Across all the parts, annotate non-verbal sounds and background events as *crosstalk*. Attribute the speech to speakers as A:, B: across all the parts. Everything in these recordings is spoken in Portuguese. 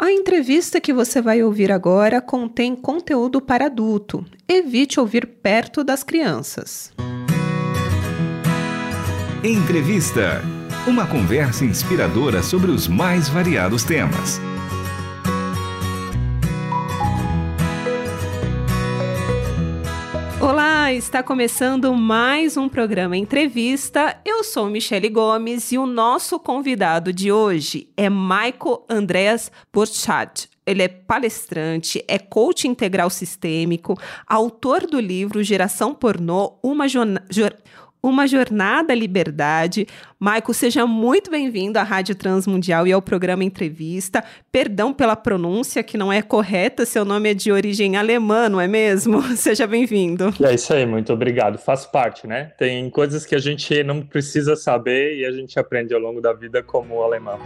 A: A entrevista que você vai ouvir agora contém conteúdo para adulto. Evite ouvir perto das crianças.
B: Entrevista. Uma conversa inspiradora sobre os mais variados temas.
A: Está começando mais um programa Entrevista. Eu sou Michele Gomes e o nosso convidado de hoje é Michael Andreas Borchardt. Ele é palestrante, é coach integral sistêmico, autor do livro Geração Pornô, uma jornada uma jornada à liberdade. Maico, seja muito bem-vindo à Rádio Transmundial e ao programa Entrevista. Perdão pela pronúncia, que não é correta, seu nome é de origem alemã, não é mesmo? *laughs* Seja bem-vindo.
C: É isso aí, muito obrigado. Faz parte, né? Tem coisas que a gente não precisa saber e a gente aprende ao longo da vida como alemão.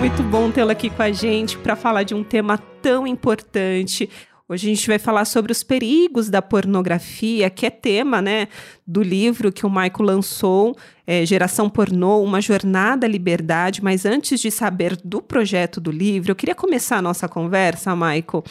A: Muito bom tê-lo aqui com a gente para falar de um tema tão importante. Hoje a gente vai falar sobre os perigos da pornografia, que é tema né, do livro que o Michael lançou, é, Geração Pornô, Uma Jornada à Liberdade. Mas antes de saber do projeto do livro, eu queria começar a nossa conversa, Michael.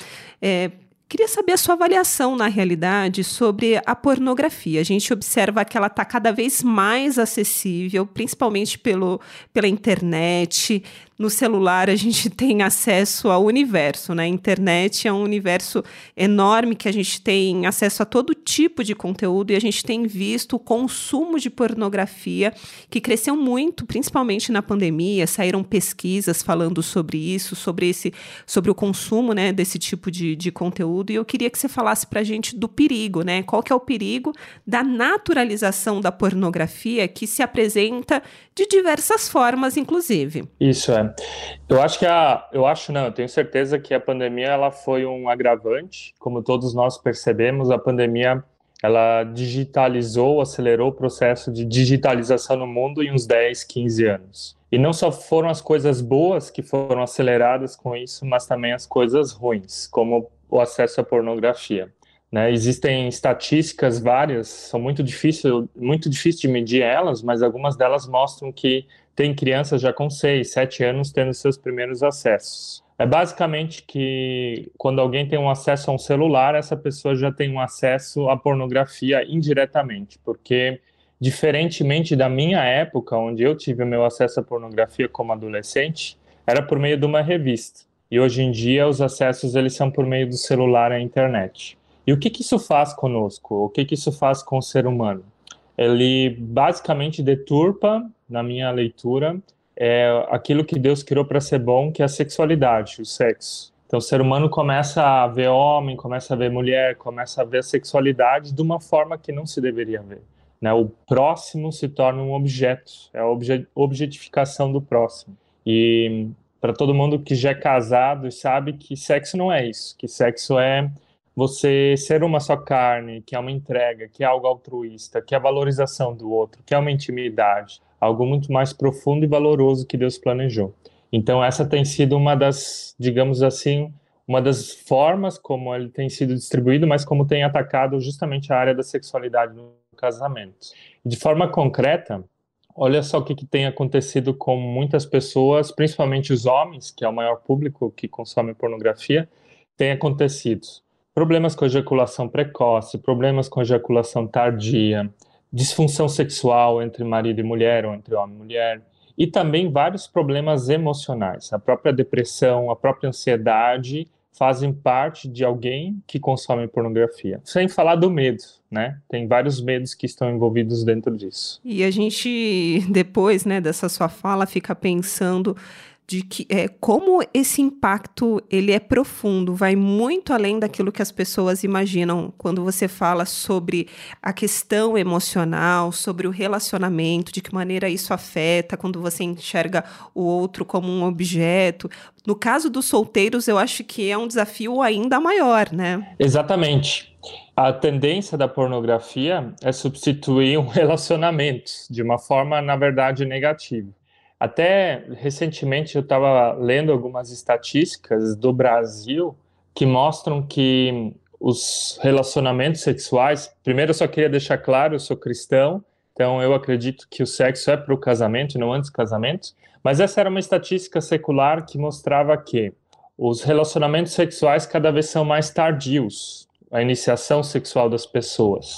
A: É, Queria saber a sua avaliação, na realidade, sobre a pornografia. A gente observa que ela está cada vez mais acessível, principalmente pelo, pela internet, no celular a gente *laughs* tem acesso ao universo, né? A internet é um universo enorme que a gente tem acesso a todo tipo de conteúdo e a gente tem visto o consumo de pornografia que cresceu muito, principalmente na pandemia. Saíram pesquisas falando sobre isso, sobre esse, sobre o consumo, né, desse tipo de, de conteúdo. E eu queria que você falasse para a gente do perigo, né? Qual que é o perigo da naturalização da pornografia que se apresenta de diversas formas, inclusive.
C: Isso é. Eu acho que a, eu acho não, eu tenho certeza que a pandemia ela foi um agravante, como todos nós percebemos, a pandemia ela digitalizou, acelerou o processo de digitalização no mundo em uns 10, 15 anos. E não só foram as coisas boas que foram aceleradas com isso, mas também as coisas ruins, como o acesso à pornografia. Né? Existem estatísticas várias, são muito difícil, muito difícil de medir elas, mas algumas delas mostram que tem crianças já com 6, 7 anos tendo seus primeiros acessos. É basicamente que quando alguém tem um acesso a um celular, essa pessoa já tem um acesso à pornografia indiretamente, porque diferentemente da minha época, onde eu tive o meu acesso à pornografia como adolescente, era por meio de uma revista. E hoje em dia os acessos eles são por meio do celular e internet. E o que, que isso faz conosco? O que, que isso faz com o ser humano? Ele basicamente deturpa, na minha leitura, é aquilo que Deus criou para ser bom, que é a sexualidade, o sexo. Então, o ser humano começa a ver homem, começa a ver mulher, começa a ver a sexualidade de uma forma que não se deveria ver. Né? O próximo se torna um objeto, é a objetificação do próximo. E para todo mundo que já é casado sabe que sexo não é isso, que sexo é você ser uma só carne, que é uma entrega, que é algo altruísta, que é a valorização do outro, que é uma intimidade, algo muito mais profundo e valoroso que Deus planejou. Então essa tem sido uma das, digamos assim, uma das formas como ele tem sido distribuído, mas como tem atacado justamente a área da sexualidade no casamento. De forma concreta, olha só o que, que tem acontecido com muitas pessoas, principalmente os homens, que é o maior público que consome pornografia, tem acontecido problemas com ejaculação precoce, problemas com ejaculação tardia, disfunção sexual entre marido e mulher ou entre homem e mulher, e também vários problemas emocionais. A própria depressão, a própria ansiedade fazem parte de alguém que consome pornografia. Sem falar do medo, né? Tem vários medos que estão envolvidos dentro disso.
A: E a gente, depois, né, dessa sua fala, fica pensando de que é, como esse impacto ele é profundo, vai muito além daquilo que as pessoas imaginam quando você fala sobre a questão emocional, sobre o relacionamento, de que maneira isso afeta quando você enxerga o outro como um objeto. No caso dos solteiros, eu acho que é um desafio ainda maior, né?
C: Exatamente. A tendência da pornografia é substituir um *laughs* relacionamento de uma forma, na verdade, negativa. Até recentemente eu estava lendo algumas estatísticas do Brasil que mostram que os relacionamentos sexuais. Primeiro, eu só queria deixar claro: eu sou cristão, Então, eu acredito que o sexo é para o casamento não antes do casamento. Mas essa era uma estatística secular que mostrava que os relacionamentos sexuais cada vez são mais tardios, a iniciação sexual das pessoas.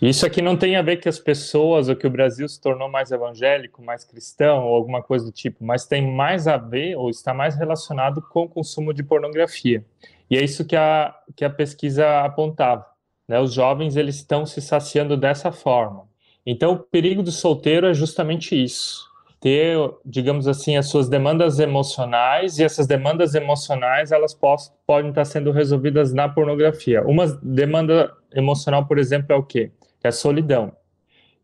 C: Isso aqui não tem a ver que as pessoas ou que o Brasil se tornou mais evangélico, mais cristão ou alguma coisa do tipo, mas tem mais a ver ou está mais relacionado com o consumo de pornografia. E é isso que a, que a pesquisa apontava. Né? Os jovens eles estão se saciando dessa forma. Então, o perigo do solteiro é justamente isso ter, digamos assim, as suas demandas emocionais e essas demandas emocionais elas podem estar sendo resolvidas na pornografia. Uma demanda emocional, por exemplo, é o quê? É a solidão.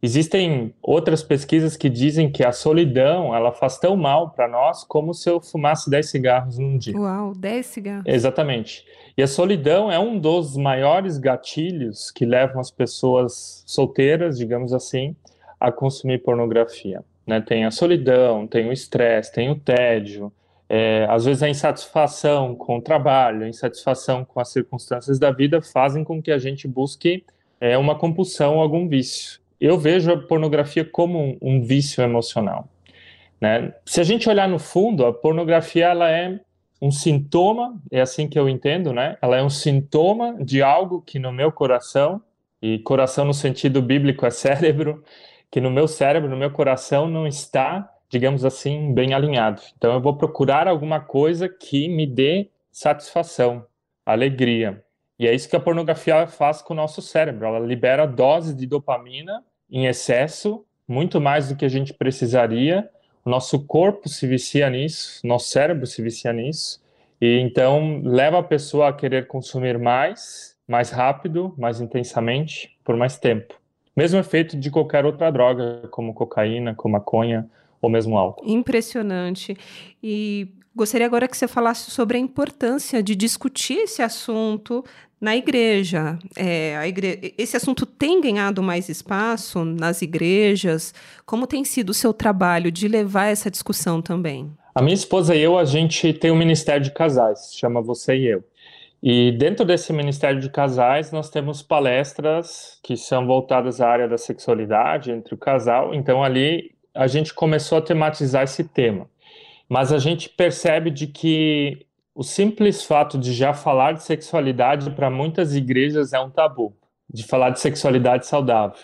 C: Existem outras pesquisas que dizem que a solidão ela faz tão mal para nós como se eu fumasse 10 cigarros num dia.
A: Uau, 10 cigarros.
C: Exatamente. E a solidão é um dos maiores gatilhos que levam as pessoas solteiras, digamos assim, a consumir pornografia. Né? Tem a solidão, tem o estresse, tem o tédio, é, às vezes a insatisfação com o trabalho, a insatisfação com as circunstâncias da vida fazem com que a gente busque é, uma compulsão algum vício. Eu vejo a pornografia como um, um vício emocional. Né? Se a gente olhar no fundo, a pornografia ela é um sintoma, é assim que eu entendo, né? Ela é um sintoma de algo que no meu coração, e coração no sentido bíblico é cérebro, que no meu cérebro, no meu coração não está, digamos assim, bem alinhado. Então eu vou procurar alguma coisa que me dê satisfação, alegria. E é isso que a pornografia faz com o nosso cérebro. Ela libera doses de dopamina em excesso, muito mais do que a gente precisaria. O nosso corpo se vicia nisso, nosso cérebro se vicia nisso. E então leva a pessoa a querer consumir mais, mais rápido, mais intensamente, por mais tempo. Mesmo efeito de qualquer outra droga, como cocaína, como maconha ou mesmo álcool.
A: Impressionante. E gostaria agora que você falasse sobre a importância de discutir esse assunto na igreja. É, igre... Esse assunto tem ganhado mais espaço nas igrejas? Como tem sido o seu trabalho de levar essa discussão também?
C: A minha esposa e eu, a gente tem um ministério de casais, chama Você e Eu. E dentro desse Ministério de Casais, nós temos palestras que são voltadas à área da sexualidade entre o casal. Então, ali a gente começou a tematizar esse tema. Mas a gente percebe de que o simples fato de já falar de sexualidade para muitas igrejas é um tabu, de falar de sexualidade saudável.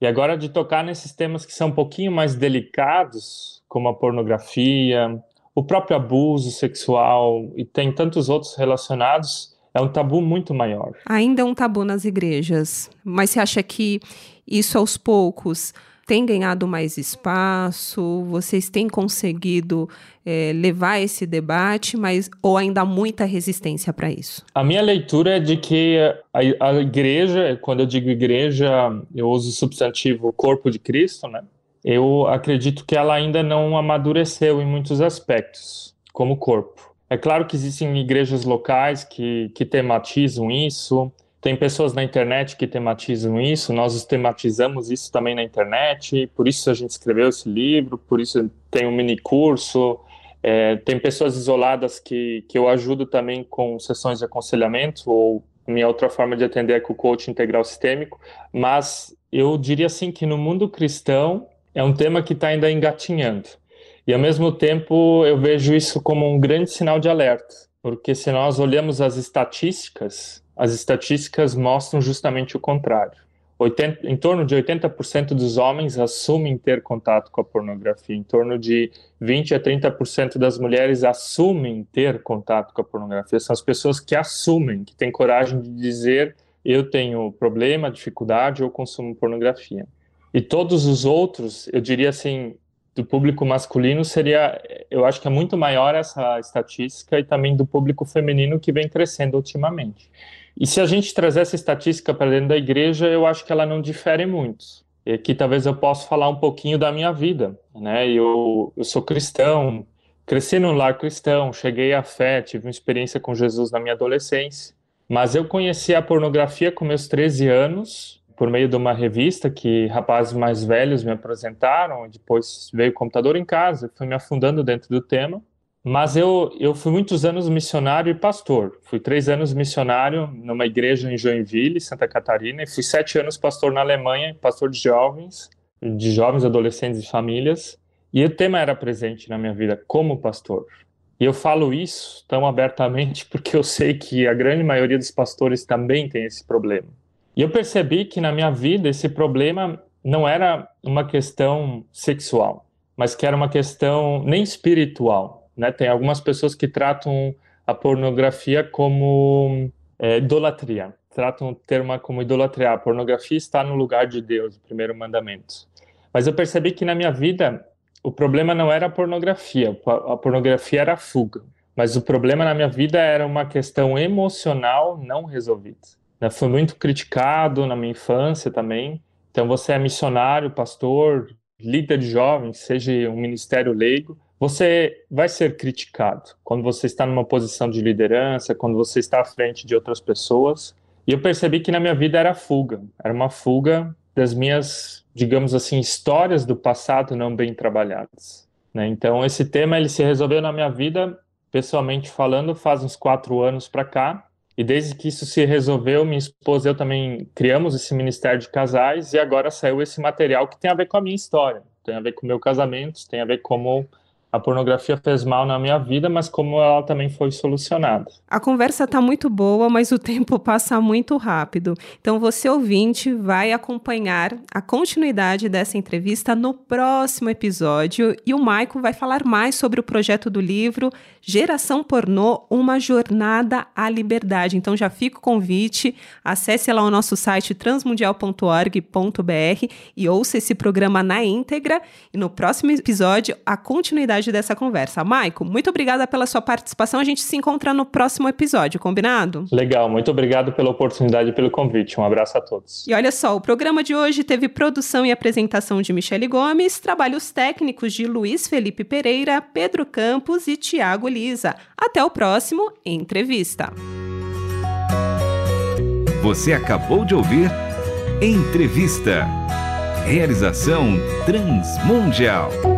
C: E agora de tocar nesses temas que são um pouquinho mais delicados, como a pornografia, o próprio abuso sexual e tem tantos outros relacionados, é um tabu muito maior.
A: Ainda é um tabu nas igrejas, mas você acha que isso aos poucos tem ganhado mais espaço? Vocês têm conseguido é, levar esse debate, mas ou ainda há muita resistência para isso?
C: A minha leitura é de que a, a, igreja, quando eu digo igreja, eu uso o substantivo corpo de Cristo, né? Eu acredito que ela ainda não amadureceu em muitos aspectos como corpo. É claro que existem igrejas locais que, que tematizam isso, tem pessoas na internet que tematizam isso, nós tematizamos isso também na internet, por isso a gente escreveu esse livro, por isso tem um mini curso, é, tem pessoas isoladas que, que eu ajudo também com sessões de aconselhamento, ou minha outra forma de atender é com o coach integral sistêmico, mas eu diria assim que no mundo cristão é um tema que está ainda engatinhando. E ao mesmo tempo eu vejo isso como um grande sinal de alerta, porque se nós olhamos as estatísticas, as estatísticas mostram justamente o contrário. 80, em torno de 80% dos homens assumem ter contato com a pornografia, em torno de 20 a 30% das mulheres assumem ter contato com a pornografia. São as pessoas que assumem, que têm coragem de dizer eu tenho problema, dificuldade ou consumo pornografia. E todos os outros, eu diria assim, do público masculino seria, eu acho que é muito maior essa estatística e também do público feminino que vem crescendo ultimamente. E se a gente trazer essa estatística para dentro da igreja, eu acho que ela não difere muito. E aqui talvez eu possa falar um pouquinho da minha vida, né? Eu, eu sou cristão, cresci num lar cristão, cheguei à fé, tive uma experiência com Jesus na minha adolescência, mas eu conheci a pornografia com meus 13 anos por meio de uma revista que rapazes mais velhos me apresentaram, depois veio o computador em casa, fui me afundando dentro do tema. Mas eu, eu fui muitos anos missionário e pastor. Fui três anos missionário numa igreja em Joinville, Santa Catarina, e fui sete anos pastor na Alemanha, pastor de jovens. de jovens, adolescentes e famílias, e o tema era presente na minha vida como pastor. E eu falo isso tão abertamente *laughs* porque eu sei que a grande maioria dos pastores também tem esse problema. E eu percebi que na minha vida esse problema não era uma questão sexual, mas que era uma questão nem espiritual. Né? Tem algumas pessoas que tratam a pornografia como é, idolatria, tratam o termo como idolatria. A pornografia está no lugar de Deus, o primeiro mandamento. Mas eu percebi que na minha vida o problema não era a pornografia, a pornografia era a fuga. Mas o problema na minha vida era uma questão emocional não resolvida. Né? Foi muito criticado na minha infância também. Então, você é missionário, pastor, líder de jovens, seja um ministério leigo, você vai ser criticado quando você está numa posição de liderança, quando você está à frente de outras pessoas. E eu percebi que na minha vida era fuga, era uma fuga das minhas, digamos assim, histórias do passado não bem trabalhadas. Né? Então esse tema ele se resolveu na minha vida, pessoalmente falando, faz uns quatro anos para cá. E desde que isso se resolveu, minha esposa e eu também criamos esse ministério de casais e agora saiu esse material que tem a ver com a minha história, tem a ver com o meu casamento, tem a ver como a pornografia fez mal na minha vida, mas como ela também foi solucionada.
A: A conversa está muito boa, mas o tempo *laughs* passa muito rápido. Então você ouvinte vai acompanhar a continuidade dessa entrevista no próximo episódio e o Maico vai falar mais sobre o projeto do livro Geração Pornô, uma jornada à liberdade. Então já fica o convite, acesse lá o nosso site transmundial.org.br e ouça esse programa na íntegra e no próximo episódio a continuidade dessa conversa. Maico, muito obrigada pela sua participação. A gente se encontra no próximo episódio, combinado?
C: Legal, muito obrigado pela oportunidade e pelo convite. Um abraço a todos.
A: E olha só, o programa de hoje teve produção e apresentação de Michele Gomes, trabalhos técnicos de Luiz Felipe Pereira, Pedro Campos e Tiago Lisa. Até o próximo Entrevista.
B: Você acabou de ouvir Entrevista. Realização Transmundial.